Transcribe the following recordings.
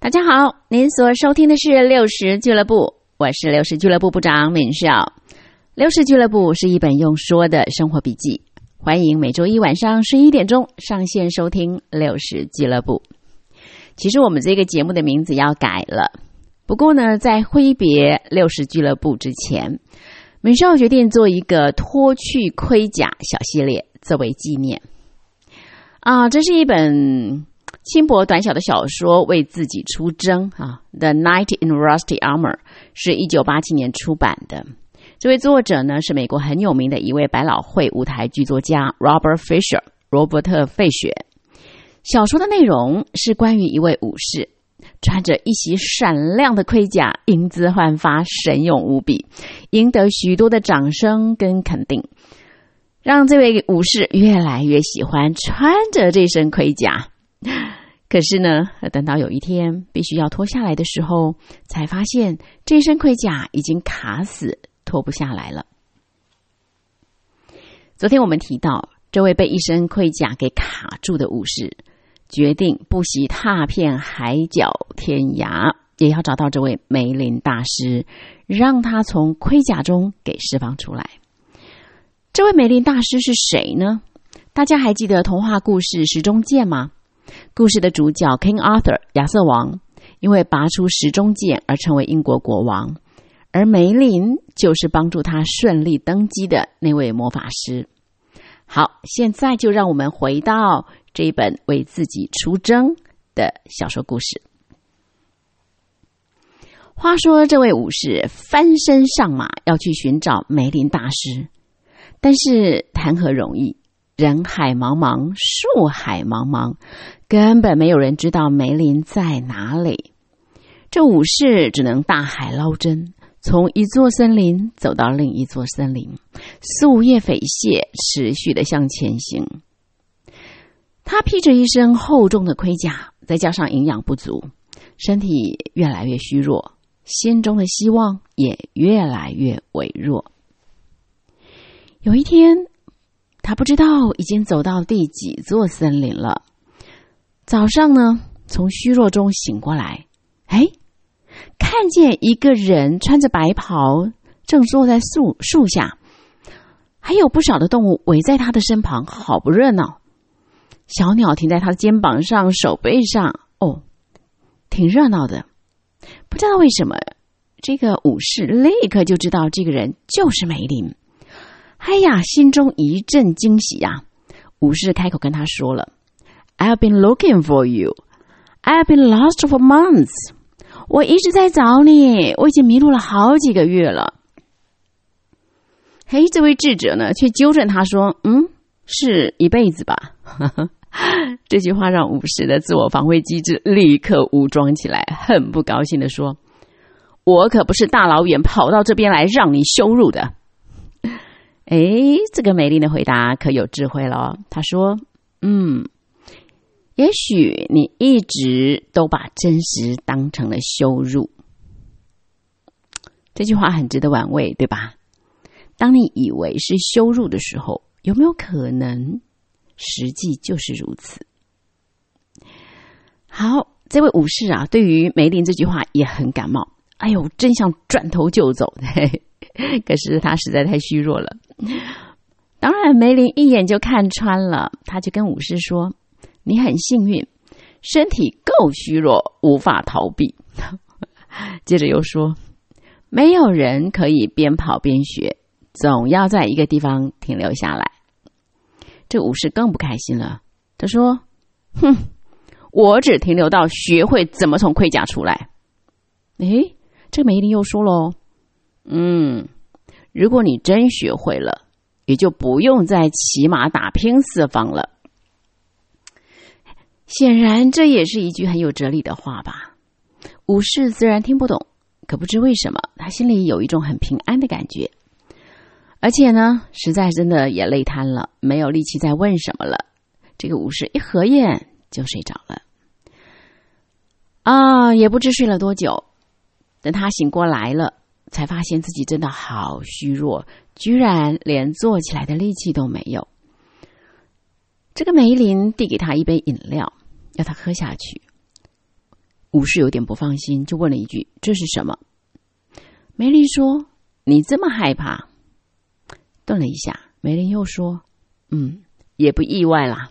大家好，您所收听的是六十俱乐部，我是六十俱乐部部长敏少。六十俱乐部是一本用说的生活笔记，欢迎每周一晚上十一点钟上线收听六十俱乐部。其实我们这个节目的名字要改了，不过呢，在挥别六十俱乐部之前，敏少决定做一个脱去盔甲小系列作为纪念。啊，这是一本。轻薄短小的小说为自己出征啊，《The Knight in Rusty Armor》是一九八七年出版的。这位作者呢是美国很有名的一位百老汇舞台剧作家 Robert Fisher 罗伯特·费雪。小说的内容是关于一位武士穿着一袭闪亮的盔甲，英姿焕发，神勇无比，赢得许多的掌声跟肯定，让这位武士越来越喜欢穿着这身盔甲。可是呢，等到有一天必须要脱下来的时候，才发现这身盔甲已经卡死，脱不下来了。昨天我们提到，这位被一身盔甲给卡住的武士，决定不惜踏遍海角天涯，也要找到这位梅林大师，让他从盔甲中给释放出来。这位梅林大师是谁呢？大家还记得童话故事《石中剑》吗？故事的主角 King Arthur 亚瑟王，因为拔出时钟剑而成为英国国王，而梅林就是帮助他顺利登基的那位魔法师。好，现在就让我们回到这一本为自己出征的小说故事。话说，这位武士翻身上马要去寻找梅林大师，但是谈何容易？人海茫茫，树海茫茫。根本没有人知道梅林在哪里。这武士只能大海捞针，从一座森林走到另一座森林，树叶匪懈，持续的向前行。他披着一身厚重的盔甲，再加上营养不足，身体越来越虚弱，心中的希望也越来越微弱。有一天，他不知道已经走到第几座森林了。早上呢，从虚弱中醒过来，哎，看见一个人穿着白袍，正坐在树树下，还有不少的动物围在他的身旁，好不热闹。小鸟停在他的肩膀上、手背上，哦，挺热闹的。不知道为什么，这个武士立刻就知道这个人就是梅林。哎呀，心中一阵惊喜呀！武士开口跟他说了。I've been looking for you. I've been lost for months. 我一直在找你，我已经迷路了好几个月了。嘿，这位智者呢，却纠正他说：“嗯，是一辈子吧。”这句话让武士的自我防卫机制立刻武装起来，很不高兴的说：“我可不是大老远跑到这边来让你羞辱的。”哎，这个美丽的回答可有智慧了。他说：“嗯。”也许你一直都把真实当成了羞辱，这句话很值得玩味，对吧？当你以为是羞辱的时候，有没有可能实际就是如此？好，这位武士啊，对于梅林这句话也很感冒。哎呦，真想转头就走，嘿嘿可是他实在太虚弱了。当然，梅林一眼就看穿了，他就跟武士说。你很幸运，身体够虚弱，无法逃避。接着又说，没有人可以边跑边学，总要在一个地方停留下来。这武士更不开心了，他说：“哼，我只停留到学会怎么从盔甲出来。”诶，这梅林又说喽：“嗯，如果你真学会了，也就不用再骑马打拼四方了。”显然，这也是一句很有哲理的话吧。武士自然听不懂，可不知为什么，他心里有一种很平安的感觉。而且呢，实在真的也累瘫了，没有力气再问什么了。这个武士一合眼就睡着了。啊，也不知睡了多久。等他醒过来了，才发现自己真的好虚弱，居然连坐起来的力气都没有。这个梅林递给他一杯饮料。要他喝下去，武士有点不放心，就问了一句：“这是什么？”梅林说：“你这么害怕？”顿了一下，梅林又说：“嗯，也不意外啦。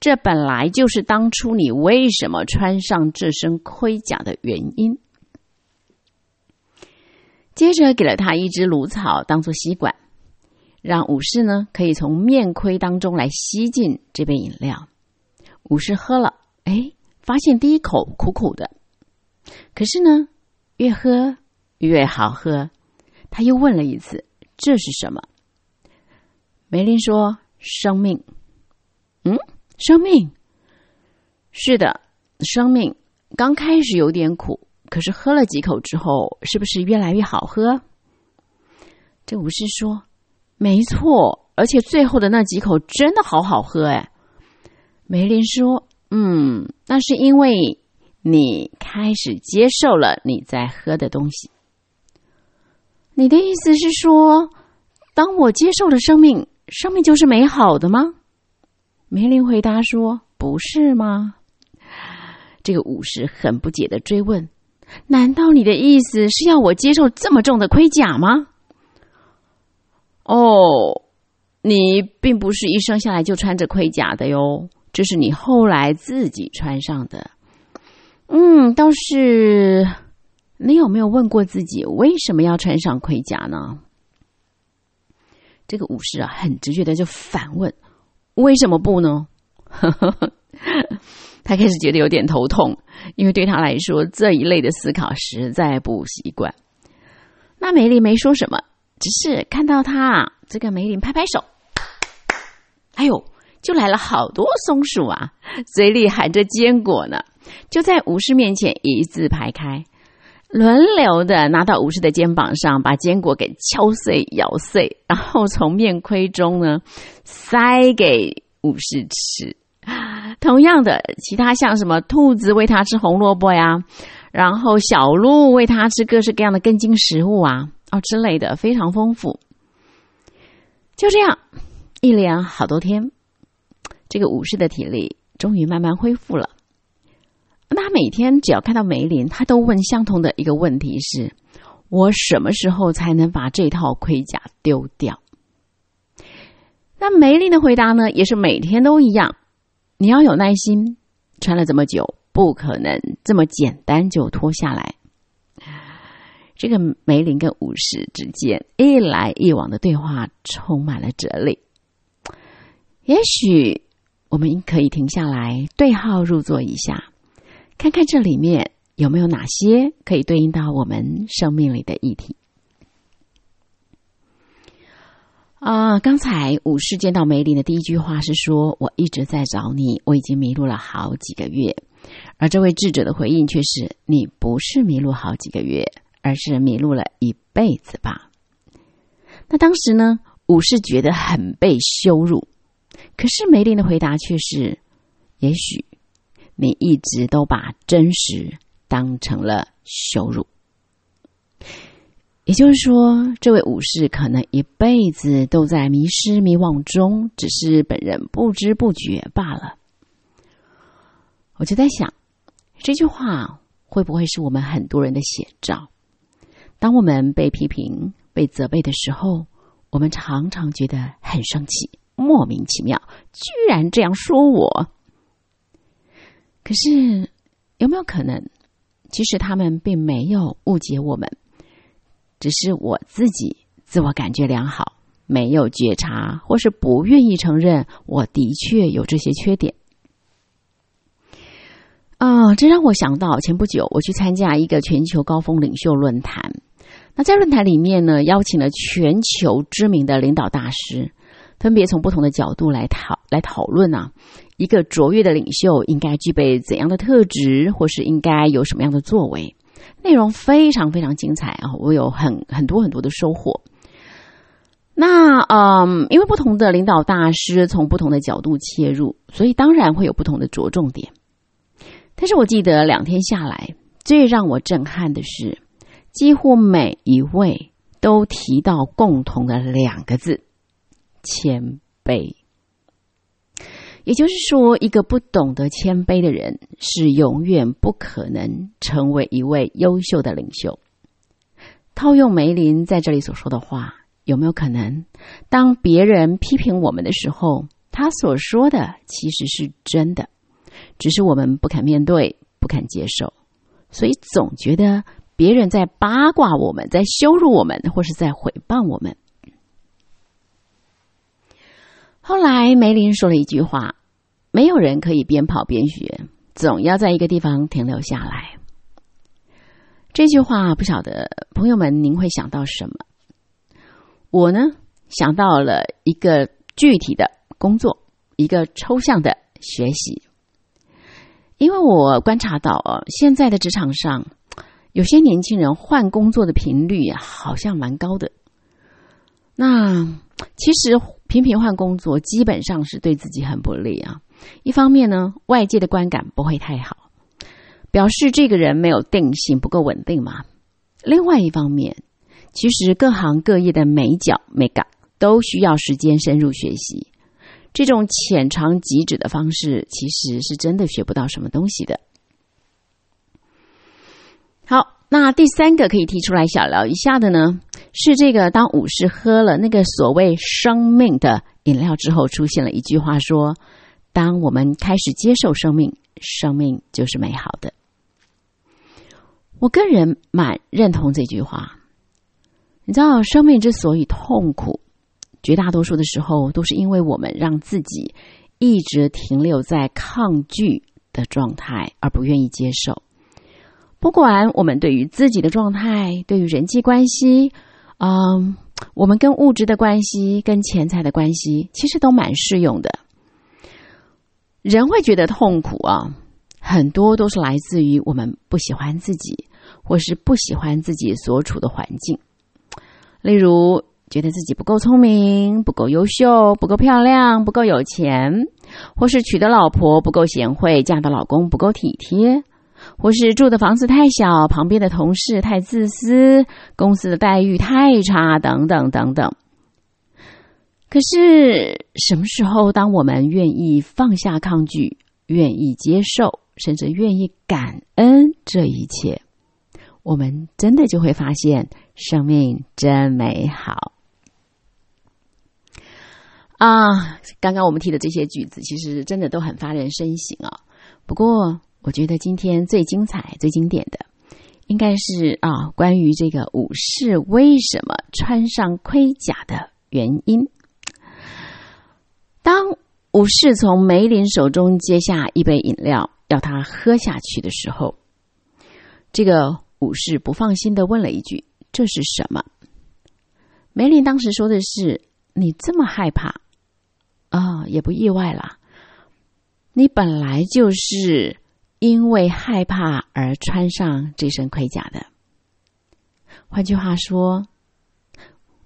这本来就是当初你为什么穿上这身盔甲的原因。”接着给了他一只芦草当做吸管，让武士呢可以从面盔当中来吸进这杯饮料。武士喝了，哎，发现第一口苦苦的，可是呢，越喝越好喝。他又问了一次：“这是什么？”梅林说：“生命。”嗯，生命。是的，生命。刚开始有点苦。可是喝了几口之后，是不是越来越好喝？这武士说：“没错，而且最后的那几口真的好好喝。”哎，梅林说：“嗯，那是因为你开始接受了你在喝的东西。你的意思是说，当我接受了生命，生命就是美好的吗？”梅林回答说：“不是吗？”这个武士很不解的追问。难道你的意思是要我接受这么重的盔甲吗？哦，你并不是一生下来就穿着盔甲的哟，这是你后来自己穿上的。嗯，倒是，你有没有问过自己为什么要穿上盔甲呢？这个武士啊，很直觉的就反问：“为什么不呢？” 他开始觉得有点头痛，因为对他来说这一类的思考实在不习惯。那梅林没说什么，只是看到他这个梅林拍拍手，哎呦，就来了好多松鼠啊，嘴里含着坚果呢，就在武士面前一字排开，轮流的拿到武士的肩膀上，把坚果给敲碎、咬碎，然后从面盔中呢塞给武士吃。同样的，其他像什么兔子喂它吃红萝卜呀，然后小鹿喂它吃各式各样的根茎食物啊，哦之类的，非常丰富。就这样，一连好多天，这个武士的体力终于慢慢恢复了。那每天只要看到梅林，他都问相同的一个问题：是我什么时候才能把这套盔甲丢掉？那梅林的回答呢，也是每天都一样。你要有耐心，穿了这么久，不可能这么简单就脱下来。这个梅林跟武士之间一来一往的对话充满了哲理。也许我们可以停下来对号入座一下，看看这里面有没有哪些可以对应到我们生命里的议题。啊，刚才武士见到梅林的第一句话是说：“我一直在找你，我已经迷路了好几个月。”而这位智者的回应却是：“你不是迷路好几个月，而是迷路了一辈子吧？”那当时呢，武士觉得很被羞辱，可是梅林的回答却是：“也许你一直都把真实当成了羞辱。”也就是说，这位武士可能一辈子都在迷失迷惘中，只是本人不知不觉罢了。我就在想，这句话会不会是我们很多人的写照？当我们被批评、被责备的时候，我们常常觉得很生气，莫名其妙，居然这样说我。可是，有没有可能，其实他们并没有误解我们？只是我自己自我感觉良好，没有觉察，或是不愿意承认我的确有这些缺点。啊，这让我想到前不久我去参加一个全球高峰领袖论坛。那在论坛里面呢，邀请了全球知名的领导大师，分别从不同的角度来讨来讨论啊，一个卓越的领袖应该具备怎样的特质，或是应该有什么样的作为。内容非常非常精彩啊！我有很很多很多的收获。那嗯，因为不同的领导大师从不同的角度切入，所以当然会有不同的着重点。但是我记得两天下来，最让我震撼的是，几乎每一位都提到共同的两个字：谦卑。也就是说，一个不懂得谦卑的人，是永远不可能成为一位优秀的领袖。套用梅林在这里所说的话，有没有可能，当别人批评我们的时候，他所说的其实是真的，只是我们不肯面对，不肯接受，所以总觉得别人在八卦我们，在羞辱我们，或是在毁谤我们。后来梅林说了一句话：“没有人可以边跑边学，总要在一个地方停留下来。”这句话不晓得朋友们您会想到什么？我呢想到了一个具体的工作，一个抽象的学习。因为我观察到啊，现在的职场上有些年轻人换工作的频率好像蛮高的。那其实。频频换工作，基本上是对自己很不利啊。一方面呢，外界的观感不会太好，表示这个人没有定性，不够稳定嘛。另外一方面，其实各行各业的美角美感都需要时间深入学习。这种浅尝即止的方式，其实是真的学不到什么东西的。好。那第三个可以提出来小聊一下的呢，是这个当武士喝了那个所谓生命的饮料之后，出现了一句话说：“当我们开始接受生命，生命就是美好的。”我个人蛮认同这句话。你知道，生命之所以痛苦，绝大多数的时候都是因为我们让自己一直停留在抗拒的状态，而不愿意接受。不管我们对于自己的状态，对于人际关系，嗯，我们跟物质的关系，跟钱财的关系，其实都蛮适用的。人会觉得痛苦啊，很多都是来自于我们不喜欢自己，或是不喜欢自己所处的环境。例如，觉得自己不够聪明，不够优秀，不够漂亮，不够有钱，或是娶的老婆不够贤惠，嫁的老公不够体贴。或是住的房子太小，旁边的同事太自私，公司的待遇太差，等等等等。可是什么时候，当我们愿意放下抗拒，愿意接受，甚至愿意感恩这一切，我们真的就会发现生命真美好啊！刚刚我们提的这些句子，其实真的都很发人深省啊。不过，我觉得今天最精彩、最经典的，应该是啊，关于这个武士为什么穿上盔甲的原因。当武士从梅林手中接下一杯饮料，要他喝下去的时候，这个武士不放心的问了一句：“这是什么？”梅林当时说的是：“你这么害怕啊，也不意外啦，你本来就是。”因为害怕而穿上这身盔甲的。换句话说，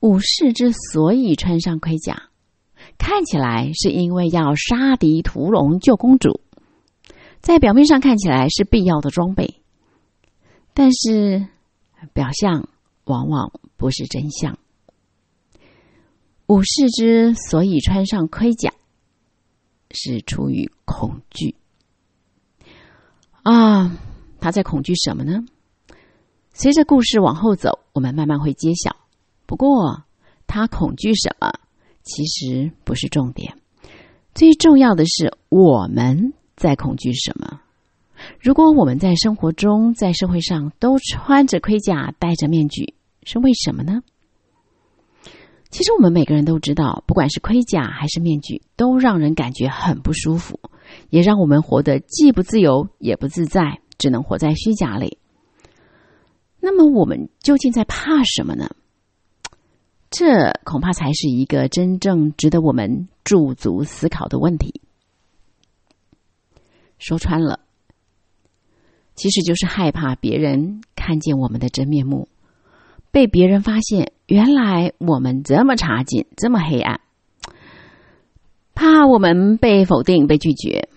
武士之所以穿上盔甲，看起来是因为要杀敌屠龙救公主，在表面上看起来是必要的装备，但是表象往往不是真相。武士之所以穿上盔甲，是出于恐惧。啊，他在恐惧什么呢？随着故事往后走，我们慢慢会揭晓。不过，他恐惧什么，其实不是重点。最重要的是我们在恐惧什么。如果我们在生活中、在社会上都穿着盔甲、戴着面具，是为什么呢？其实我们每个人都知道，不管是盔甲还是面具，都让人感觉很不舒服。也让我们活得既不自由也不自在，只能活在虚假里。那么，我们究竟在怕什么呢？这恐怕才是一个真正值得我们驻足思考的问题。说穿了，其实就是害怕别人看见我们的真面目，被别人发现原来我们这么差劲，这么黑暗。怕我们被否定、被拒绝，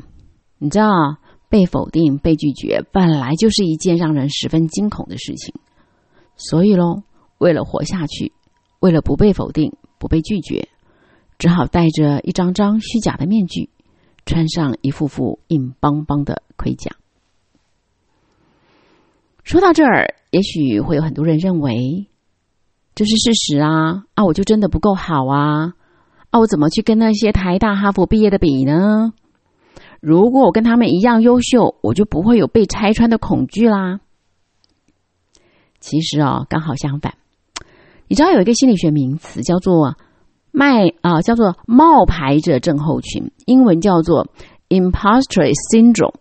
你知道，被否定、被拒绝本来就是一件让人十分惊恐的事情。所以喽，为了活下去，为了不被否定、不被拒绝，只好戴着一张张虚假的面具，穿上一副副硬邦邦的盔甲。说到这儿，也许会有很多人认为这是事实啊！啊，我就真的不够好啊！啊，我怎么去跟那些台大、哈佛毕业的比呢？如果我跟他们一样优秀，我就不会有被拆穿的恐惧啦。其实啊，刚好相反。你知道有一个心理学名词叫做“卖”啊，叫做“冒牌者症候群”，英文叫做 “imposter syndrome”。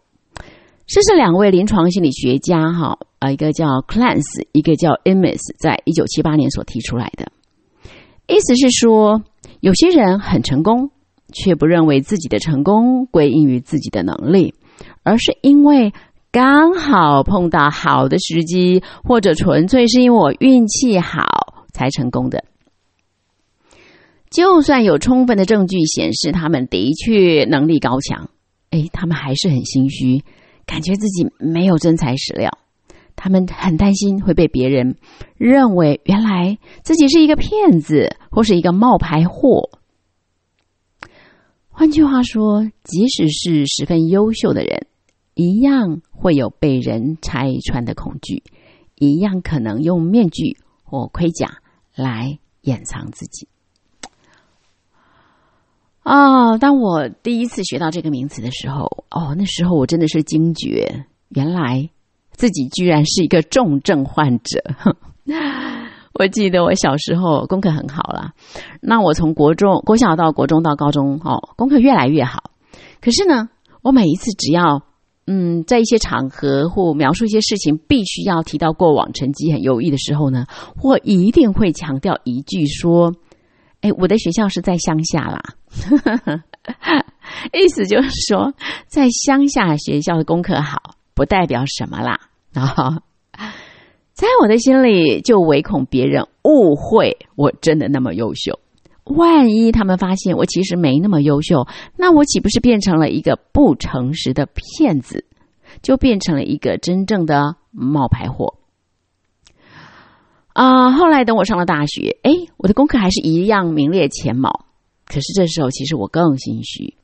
这是两位临床心理学家哈，啊，一个叫 Clance，一个叫 Emes，在一九七八年所提出来的。意思是说，有些人很成功，却不认为自己的成功归因于自己的能力，而是因为刚好碰到好的时机，或者纯粹是因为我运气好才成功的。就算有充分的证据显示他们的确能力高强，哎，他们还是很心虚。感觉自己没有真材实料，他们很担心会被别人认为原来自己是一个骗子或是一个冒牌货。换句话说，即使是十分优秀的人，一样会有被人拆穿的恐惧，一样可能用面具或盔甲来掩藏自己。啊！当我第一次学到这个名词的时候，哦，那时候我真的是惊觉，原来自己居然是一个重症患者。我记得我小时候功课很好啦，那我从国中、国小到国中到高中，哦，功课越来越好。可是呢，我每一次只要嗯，在一些场合或描述一些事情，必须要提到过往成绩很优异的时候呢，我一定会强调一句说。哎，我的学校是在乡下啦，意思就是说，在乡下学校的功课好，不代表什么啦。然后，在我的心里，就唯恐别人误会我真的那么优秀。万一他们发现我其实没那么优秀，那我岂不是变成了一个不诚实的骗子？就变成了一个真正的冒牌货。啊，后来等我上了大学，哎，我的功课还是一样名列前茅。可是这时候，其实我更心虚。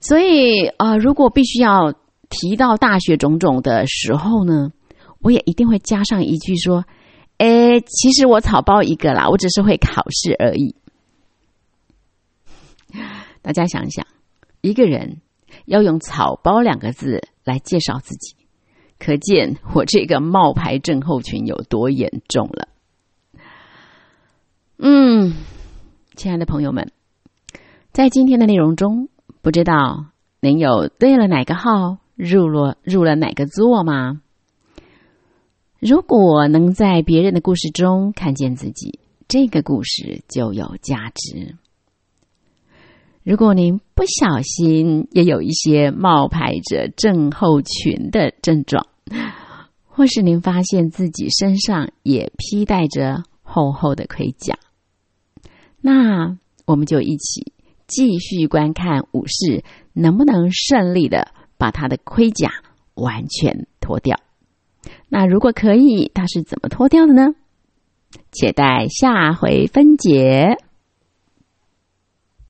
所以啊，如果必须要提到大学种种的时候呢，我也一定会加上一句说：“哎，其实我草包一个啦，我只是会考试而已。”大家想想，一个人要用“草包”两个字来介绍自己。可见我这个冒牌症候群有多严重了。嗯，亲爱的朋友们，在今天的内容中，不知道您有对了哪个号，入了入了哪个座吗？如果能在别人的故事中看见自己，这个故事就有价值。如果您不小心也有一些冒牌者症候群的症状，或是您发现自己身上也披戴着厚厚的盔甲，那我们就一起继续观看武士能不能顺利的把他的盔甲完全脱掉。那如果可以，他是怎么脱掉的呢？且待下回分解。